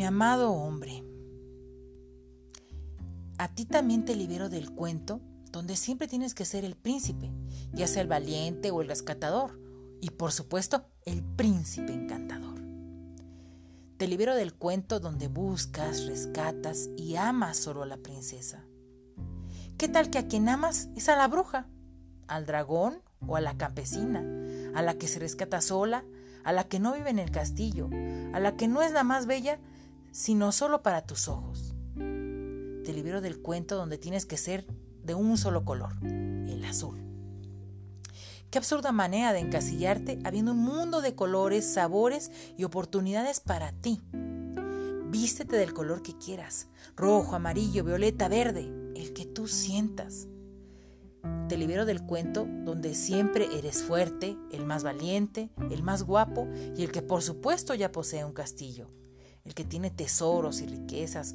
Mi amado hombre, a ti también te libero del cuento donde siempre tienes que ser el príncipe, ya sea el valiente o el rescatador, y por supuesto el príncipe encantador. Te libero del cuento donde buscas, rescatas y amas solo a la princesa. ¿Qué tal que a quien amas es a la bruja, al dragón o a la campesina, a la que se rescata sola, a la que no vive en el castillo, a la que no es la más bella sino solo para tus ojos. Te libero del cuento donde tienes que ser de un solo color, el azul. Qué absurda manera de encasillarte habiendo un mundo de colores, sabores y oportunidades para ti. Vístete del color que quieras, rojo, amarillo, violeta, verde, el que tú sientas. Te libero del cuento donde siempre eres fuerte, el más valiente, el más guapo y el que por supuesto ya posee un castillo el que tiene tesoros y riquezas,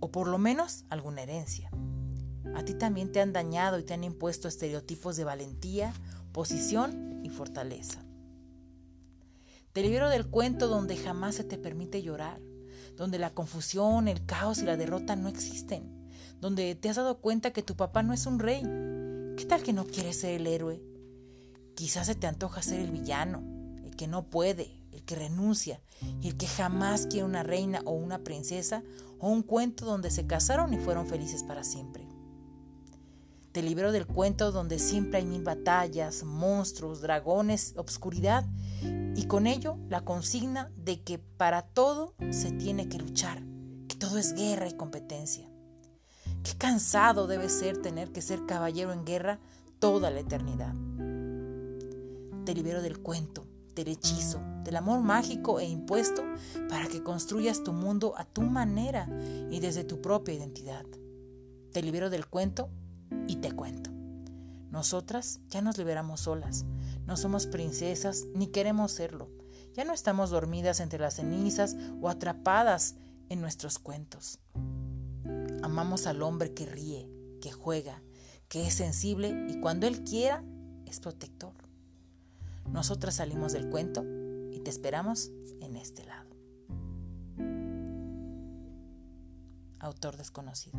o por lo menos alguna herencia. A ti también te han dañado y te han impuesto estereotipos de valentía, posición y fortaleza. Te libero del cuento donde jamás se te permite llorar, donde la confusión, el caos y la derrota no existen, donde te has dado cuenta que tu papá no es un rey. ¿Qué tal que no quieres ser el héroe? Quizás se te antoja ser el villano, el que no puede, que renuncia y el que jamás quiere una reina o una princesa o un cuento donde se casaron y fueron felices para siempre. Te libero del cuento donde siempre hay mil batallas, monstruos, dragones, obscuridad y con ello la consigna de que para todo se tiene que luchar, que todo es guerra y competencia. Qué cansado debe ser tener que ser caballero en guerra toda la eternidad. Te libero del cuento del hechizo, del amor mágico e impuesto para que construyas tu mundo a tu manera y desde tu propia identidad. Te libero del cuento y te cuento. Nosotras ya nos liberamos solas, no somos princesas ni queremos serlo. Ya no estamos dormidas entre las cenizas o atrapadas en nuestros cuentos. Amamos al hombre que ríe, que juega, que es sensible y cuando él quiera es protector. Nosotras salimos del cuento y te esperamos en este lado. Autor desconocido.